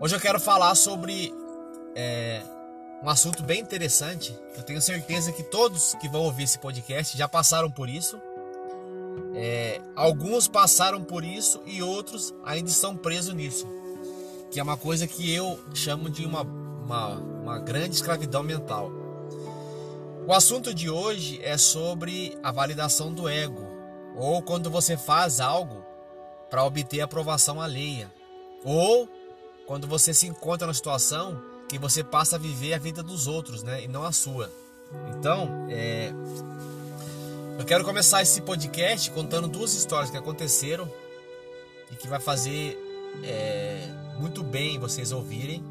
Hoje eu quero falar sobre é, um assunto bem interessante. Eu tenho certeza que todos que vão ouvir esse podcast já passaram por isso. É, alguns passaram por isso e outros ainda estão presos nisso. Que é uma coisa que eu chamo de uma, uma, uma grande escravidão mental. O assunto de hoje é sobre a validação do ego, ou quando você faz algo para obter aprovação alheia, ou quando você se encontra na situação que você passa a viver a vida dos outros, né, e não a sua. Então, é, eu quero começar esse podcast contando duas histórias que aconteceram e que vai fazer é, muito bem vocês ouvirem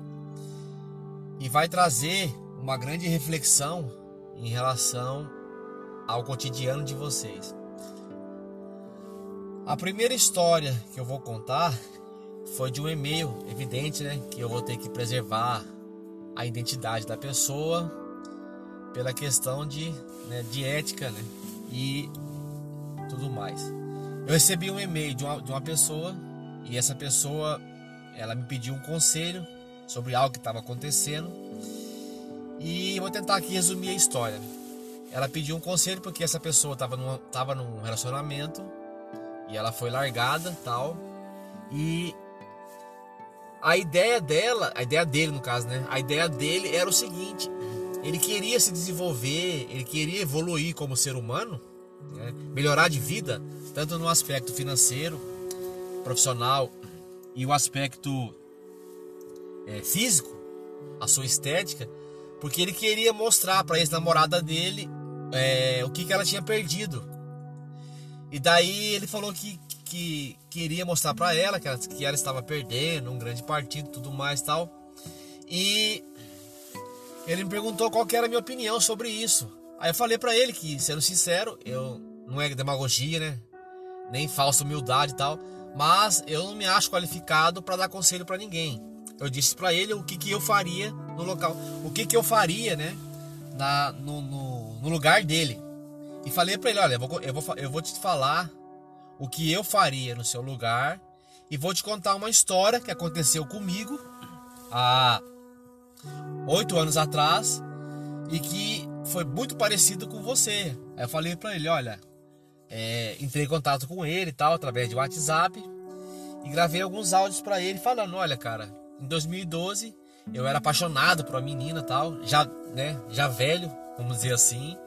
e vai trazer uma grande reflexão em relação ao cotidiano de vocês. A primeira história que eu vou contar foi de um e-mail, evidente, né, que eu vou ter que preservar a identidade da pessoa pela questão de, né, de ética, né, e tudo mais. Eu recebi um e-mail de uma, de uma pessoa e essa pessoa ela me pediu um conselho sobre algo que estava acontecendo e vou tentar aqui resumir a história. Ela pediu um conselho porque essa pessoa estava num, tava num relacionamento e ela foi largada tal. E a ideia dela, a ideia dele no caso, né? A ideia dele era o seguinte: ele queria se desenvolver, ele queria evoluir como ser humano, né? melhorar de vida, tanto no aspecto financeiro, profissional e o aspecto é, físico, a sua estética porque ele queria mostrar para a ex-namorada dele é, o que, que ela tinha perdido. E daí ele falou que, que queria mostrar para ela que ela, que ela estava perdendo um grande partido tudo mais tal. E ele me perguntou qual era a minha opinião sobre isso. Aí eu falei para ele que, sendo sincero, eu não é demagogia, né? Nem falsa humildade e tal, mas eu não me acho qualificado para dar conselho para ninguém. Eu disse para ele o que, que eu faria no local, o que, que eu faria, né, na, no, no, no lugar dele. E falei para ele, olha, eu vou, eu, vou, eu vou te falar o que eu faria no seu lugar e vou te contar uma história que aconteceu comigo há oito anos atrás e que foi muito parecido com você. Aí eu falei para ele, olha, é, entrei em contato com ele e tal através de WhatsApp e gravei alguns áudios para ele falando, olha, cara, em 2012, eu era apaixonado por uma menina tal, já, né, já velho, vamos dizer assim.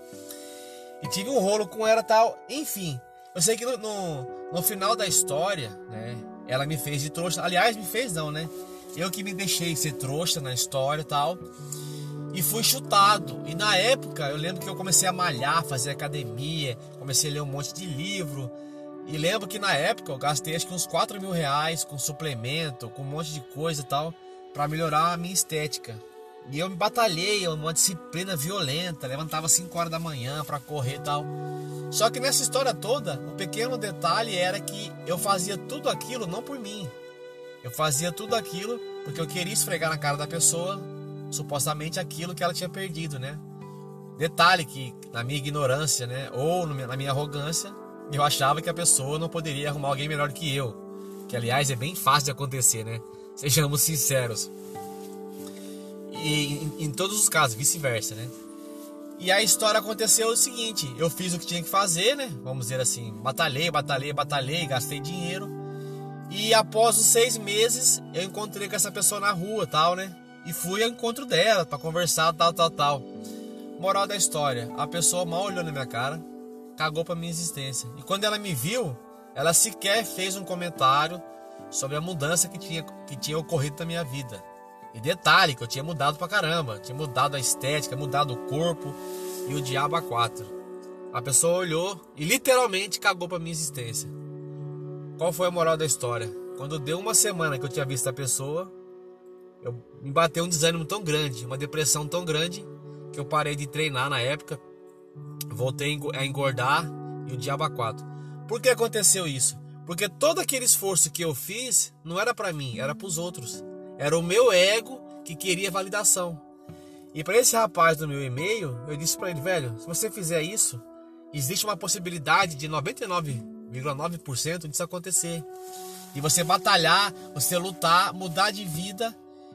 E tive um rolo com ela tal, enfim. Eu sei que no, no, no final da história, né, ela me fez de trouxa. Aliás, me fez não, né? Eu que me deixei ser trouxa na história tal. E fui chutado. E na época, eu lembro que eu comecei a malhar, fazer academia, comecei a ler um monte de livro. E lembro que na época eu gastei acho que uns 4 mil reais com suplemento, com um monte de coisa e tal, para melhorar a minha estética. E eu me batalhei, uma disciplina violenta, levantava 5 horas da manhã para correr e tal. Só que nessa história toda, o um pequeno detalhe era que eu fazia tudo aquilo não por mim. Eu fazia tudo aquilo porque eu queria esfregar na cara da pessoa supostamente aquilo que ela tinha perdido, né? Detalhe que na minha ignorância, né, ou na minha arrogância, eu achava que a pessoa não poderia arrumar alguém melhor que eu. Que aliás é bem fácil de acontecer, né? Sejamos sinceros. E em, em todos os casos, vice-versa, né? E a história aconteceu o seguinte: eu fiz o que tinha que fazer, né? Vamos dizer assim, batalhei, batalhei, batalhei, gastei dinheiro. E após os seis meses, eu encontrei com essa pessoa na rua, tal, né? E fui ao encontro dela para conversar, tal, tal, tal. Moral da história: a pessoa mal olhou na minha cara, cagou para minha existência. E quando ela me viu, ela sequer fez um comentário sobre a mudança que tinha, que tinha ocorrido na minha vida. E detalhe que eu tinha mudado pra caramba, tinha mudado a estética, mudado o corpo e o diabo a quatro. A pessoa olhou e literalmente cagou para minha existência. Qual foi a moral da história? Quando deu uma semana que eu tinha visto a pessoa, eu me bateu um desânimo tão grande, uma depressão tão grande que eu parei de treinar na época, voltei a engordar e o diabo a quatro. Por que aconteceu isso? Porque todo aquele esforço que eu fiz não era para mim, era para os outros. Era o meu ego que queria validação. E para esse rapaz do meu e-mail, eu disse para ele, velho, se você fizer isso, existe uma possibilidade de 99,9% disso acontecer. E você batalhar, você lutar, mudar de vida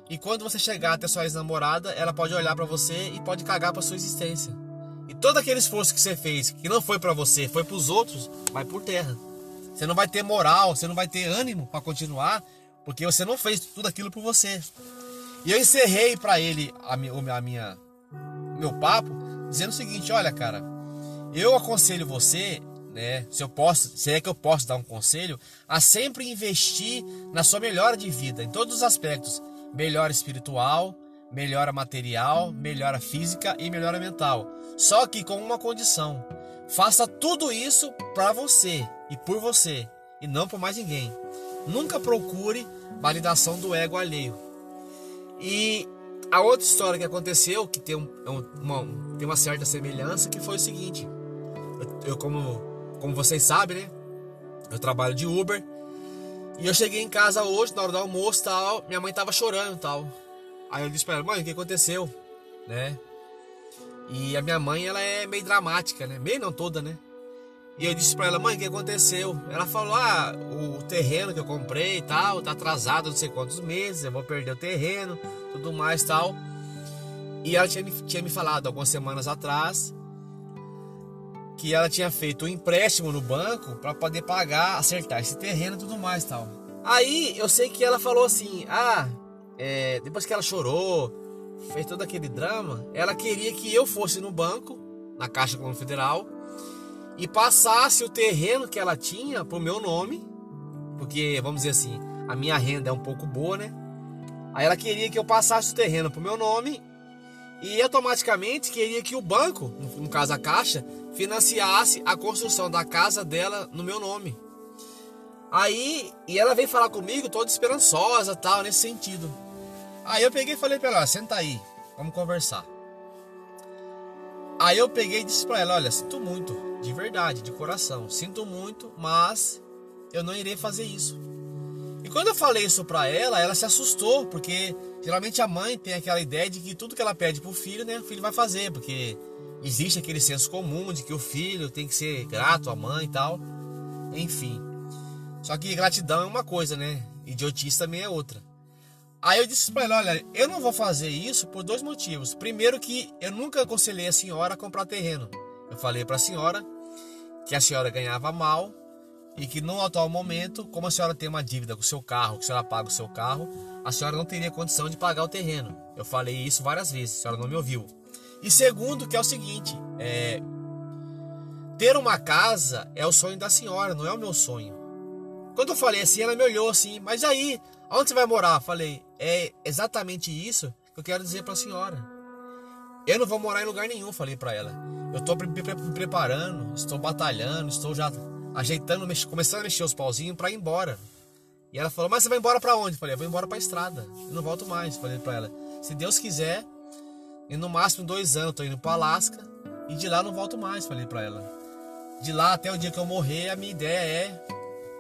E quando você chegar até sua ex-namorada, ela pode olhar para você e pode cagar para sua existência. E todo aquele esforço que você fez, que não foi para você, foi para os outros, vai por terra. Você não vai ter moral, você não vai ter ânimo para continuar, porque você não fez tudo aquilo por você. E eu encerrei para ele a minha, a minha meu papo dizendo o seguinte, olha, cara, eu aconselho você né? Se eu posso, se é que eu posso dar um conselho, a sempre investir na sua melhora de vida, em todos os aspectos, melhora espiritual, melhora material, melhora física e melhora mental. Só que com uma condição: faça tudo isso para você e por você e não por mais ninguém. Nunca procure validação do ego alheio. E a outra história que aconteceu, que tem, um, uma, tem uma certa semelhança, que foi o seguinte: eu, eu como como vocês sabem, né? Eu trabalho de Uber. E eu cheguei em casa hoje, na hora do almoço tal. Minha mãe tava chorando tal. Aí eu disse pra ela, mãe, o que aconteceu? Né? E a minha mãe, ela é meio dramática, né? Meio não toda, né? E eu disse pra ela, mãe, o que aconteceu? Ela falou, ah, o terreno que eu comprei e tal, tá atrasado não sei quantos meses, eu vou perder o terreno, tudo mais tal. E ela tinha, tinha me falado algumas semanas atrás que ela tinha feito um empréstimo no banco para poder pagar, acertar esse terreno e tudo mais tal. Aí eu sei que ela falou assim: ah, é, depois que ela chorou, fez todo aquele drama, ela queria que eu fosse no banco, na Caixa Econômica Federal, e passasse o terreno que ela tinha pro meu nome, porque vamos dizer assim, a minha renda é um pouco boa, né? Aí ela queria que eu passasse o terreno pro meu nome e automaticamente queria que o banco, no caso a Caixa, financiasse a construção da casa dela no meu nome. Aí, e ela veio falar comigo toda esperançosa, tal, nesse sentido. Aí eu peguei e falei para ela, senta aí, vamos conversar. Aí eu peguei e disse para ela, olha, sinto muito, de verdade, de coração, sinto muito, mas eu não irei fazer isso. E quando eu falei isso para ela, ela se assustou, porque geralmente a mãe tem aquela ideia de que tudo que ela pede pro filho, né, o filho vai fazer, porque existe aquele senso comum de que o filho tem que ser grato à mãe e tal. Enfim. Só que gratidão é uma coisa, né? Idiotice também é outra. Aí eu disse para ela, olha, eu não vou fazer isso por dois motivos. Primeiro que eu nunca aconselhei a senhora a comprar terreno. Eu falei para a senhora que a senhora ganhava mal e que no atual momento, como a senhora tem uma dívida com o seu carro, que a senhora paga o seu carro, a senhora não teria condição de pagar o terreno. Eu falei isso várias vezes, a senhora não me ouviu. E segundo, que é o seguinte: é, ter uma casa é o sonho da senhora, não é o meu sonho. Quando eu falei assim, ela me olhou assim, mas aí, aonde você vai morar? Falei, é exatamente isso que eu quero dizer para a senhora. Eu não vou morar em lugar nenhum, falei para ela. Eu estou me preparando, estou batalhando, estou já ajeitando, começando a mexer os pauzinhos para ir embora. E ela falou: Mas você vai embora para onde? Falei: Eu vou embora para a estrada. Eu não volto mais. Falei para ela: Se Deus quiser, e no máximo dois anos eu tô indo para Alasca e de lá não volto mais, falei para ela. De lá até o dia que eu morrer, a minha ideia é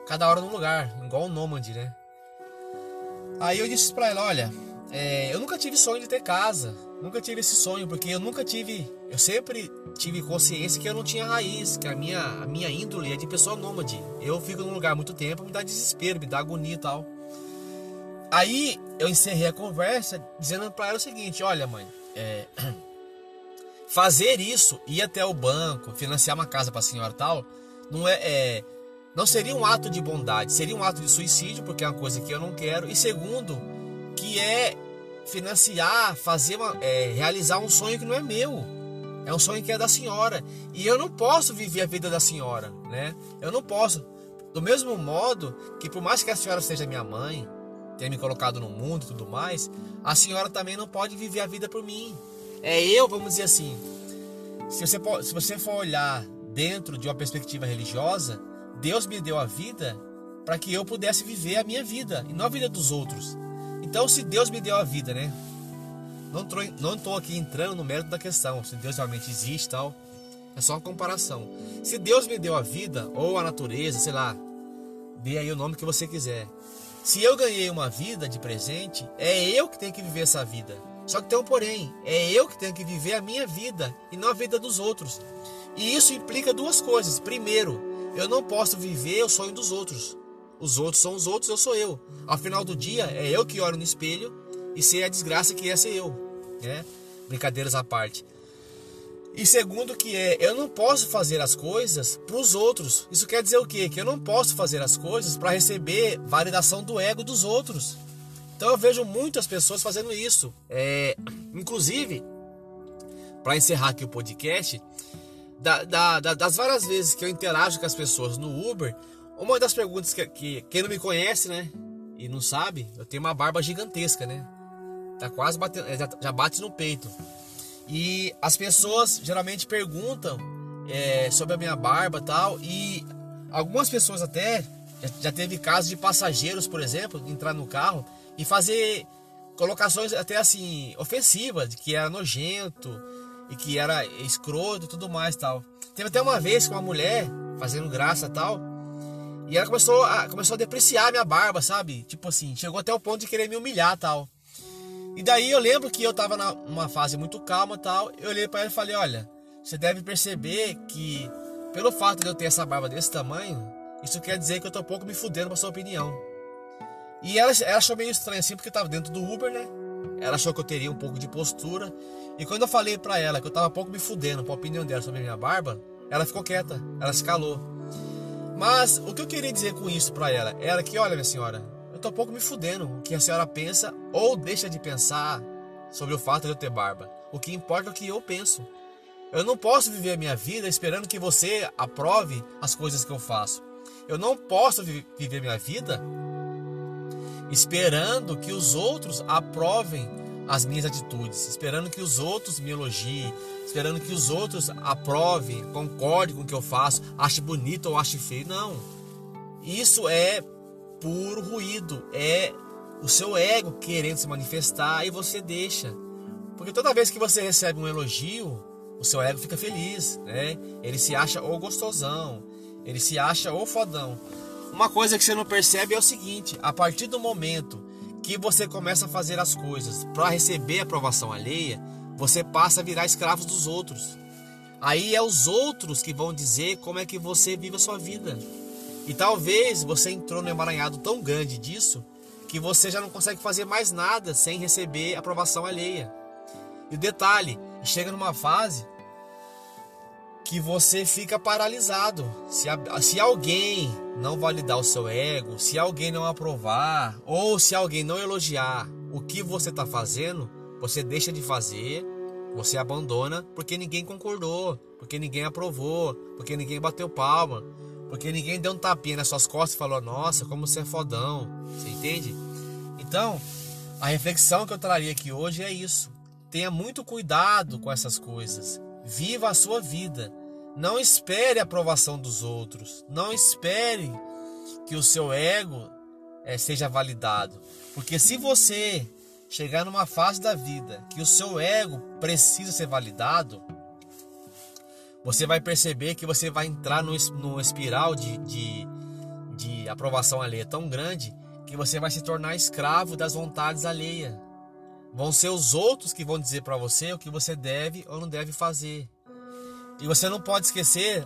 cada hora num lugar, igual um nômade, né? Aí eu disse para ela, olha, é, eu nunca tive sonho de ter casa, nunca tive esse sonho, porque eu nunca tive, eu sempre tive consciência que eu não tinha raiz, que a minha, a minha índole é de pessoa nômade. Eu fico num lugar muito tempo, me dá desespero, me dá agonia e tal. Aí eu encerrei a conversa dizendo para ela o seguinte, olha mãe, é, fazer isso, ir até o banco, financiar uma casa para a senhora tal, não é, é, não seria um ato de bondade, seria um ato de suicídio, porque é uma coisa que eu não quero. E segundo, que é financiar, fazer uma, é, realizar um sonho que não é meu. É um sonho que é da senhora. E eu não posso viver a vida da senhora, né? Eu não posso. Do mesmo modo que por mais que a senhora seja minha mãe, tenha me colocado no mundo e tudo mais, a senhora também não pode viver a vida por mim. É eu, vamos dizer assim. Se você, se você for olhar dentro de uma perspectiva religiosa, Deus me deu a vida para que eu pudesse viver a minha vida e não a vida dos outros. Então, se Deus me deu a vida, né? Não estou aqui entrando no mérito da questão, se Deus realmente existe tal. É só uma comparação. Se Deus me deu a vida, ou a natureza, sei lá, dê aí o nome que você quiser. Se eu ganhei uma vida de presente, é eu que tenho que viver essa vida. Só que tem um porém, é eu que tenho que viver a minha vida e não a vida dos outros. E isso implica duas coisas. Primeiro, eu não posso viver o sonho dos outros. Os outros são os outros, eu sou eu. Ao final do dia, é eu que olho no espelho e ser a desgraça que ia ser eu, né? Brincadeiras à parte. E segundo que é, eu não posso fazer as coisas para os outros. Isso quer dizer o quê? Que eu não posso fazer as coisas para receber validação do ego dos outros. Então eu vejo muitas pessoas fazendo isso. É, inclusive, para encerrar aqui o podcast, da, da, da, das várias vezes que eu interajo com as pessoas no Uber, uma das perguntas que, que quem não me conhece, né, e não sabe, eu tenho uma barba gigantesca, né? Tá quase batendo, já, já bate no peito. E as pessoas geralmente perguntam é, sobre a minha barba tal. E algumas pessoas até já, já teve casos de passageiros, por exemplo, entrar no carro e fazer colocações até assim ofensivas, de que era nojento e que era escroto tudo mais tal. Teve até uma vez com uma mulher fazendo graça tal. E ela começou a, começou a depreciar a minha barba, sabe? Tipo assim, chegou até o ponto de querer me humilhar tal. E daí eu lembro que eu tava numa fase muito calma tal. Eu olhei para ela e falei: Olha, você deve perceber que pelo fato de eu ter essa barba desse tamanho, isso quer dizer que eu tô um pouco me fudendo pra sua opinião. E ela, ela achou meio estranho assim, porque eu tava dentro do Uber, né? Ela achou que eu teria um pouco de postura. E quando eu falei pra ela que eu tava um pouco me fudendo pra opinião dela sobre a minha barba, ela ficou quieta, ela se calou. Mas o que eu queria dizer com isso pra ela era que, olha, minha senhora, tô um pouco me fudendo o que a senhora pensa ou deixa de pensar sobre o fato de eu ter barba. O que importa é o que eu penso. Eu não posso viver a minha vida esperando que você aprove as coisas que eu faço. Eu não posso vi viver minha vida esperando que os outros aprovem as minhas atitudes, esperando que os outros me elogiem, esperando que os outros aprovem, concordem com o que eu faço, ache bonito ou ache feio. Não. Isso é puro ruído, é o seu ego querendo se manifestar e você deixa. Porque toda vez que você recebe um elogio, o seu ego fica feliz, né? Ele se acha ou gostosão, ele se acha ou fodão. Uma coisa que você não percebe é o seguinte: a partir do momento que você começa a fazer as coisas para receber aprovação alheia, você passa a virar escravo dos outros. Aí é os outros que vão dizer como é que você vive a sua vida. E talvez você entrou no emaranhado tão grande disso que você já não consegue fazer mais nada sem receber aprovação alheia. E o detalhe, chega numa fase que você fica paralisado. Se, se alguém não validar o seu ego, se alguém não aprovar, ou se alguém não elogiar o que você está fazendo, você deixa de fazer, você abandona porque ninguém concordou, porque ninguém aprovou, porque ninguém bateu palma, porque ninguém deu um tapinha nas suas costas e falou: Nossa, como você é fodão. Você entende? Então, a reflexão que eu traria aqui hoje é isso. Tenha muito cuidado com essas coisas. Viva a sua vida. Não espere a aprovação dos outros. Não espere que o seu ego é, seja validado. Porque se você chegar numa fase da vida que o seu ego precisa ser validado, você vai perceber que você vai entrar no espiral de, de, de aprovação alheia tão grande que você vai se tornar escravo das vontades alheias. Vão ser os outros que vão dizer para você o que você deve ou não deve fazer. E você não pode esquecer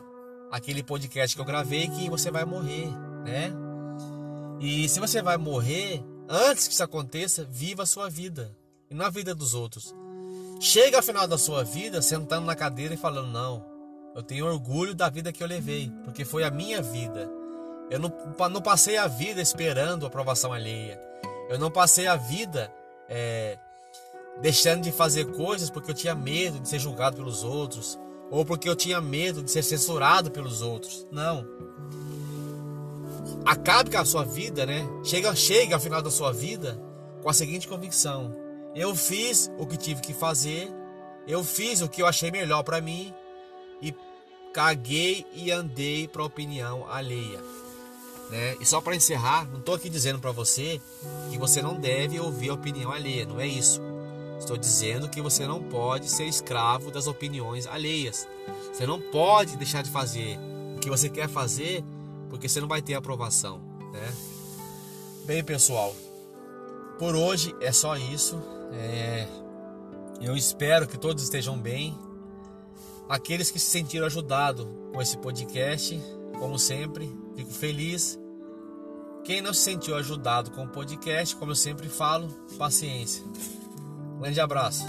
aquele podcast que eu gravei que você vai morrer, né? E se você vai morrer, antes que isso aconteça, viva a sua vida e não a vida dos outros. Chega ao final da sua vida sentando na cadeira e falando: Não, eu tenho orgulho da vida que eu levei, porque foi a minha vida. Eu não, não passei a vida esperando aprovação alheia. Eu não passei a vida é, deixando de fazer coisas porque eu tinha medo de ser julgado pelos outros, ou porque eu tinha medo de ser censurado pelos outros. Não. Acabe com a sua vida, né? Chega, chega ao final da sua vida com a seguinte convicção: eu fiz o que tive que fazer, eu fiz o que eu achei melhor para mim e caguei e andei para opinião alheia. Né? E só para encerrar, não estou aqui dizendo para você que você não deve ouvir a opinião alheia, não é isso. Estou dizendo que você não pode ser escravo das opiniões alheias. Você não pode deixar de fazer o que você quer fazer porque você não vai ter aprovação, né? Bem, pessoal, por hoje é só isso. É... Eu espero que todos estejam bem. Aqueles que se sentiram ajudados com esse podcast, como sempre, fico feliz Quem não se sentiu ajudado com o podcast, como eu sempre falo, paciência. Grande abraço.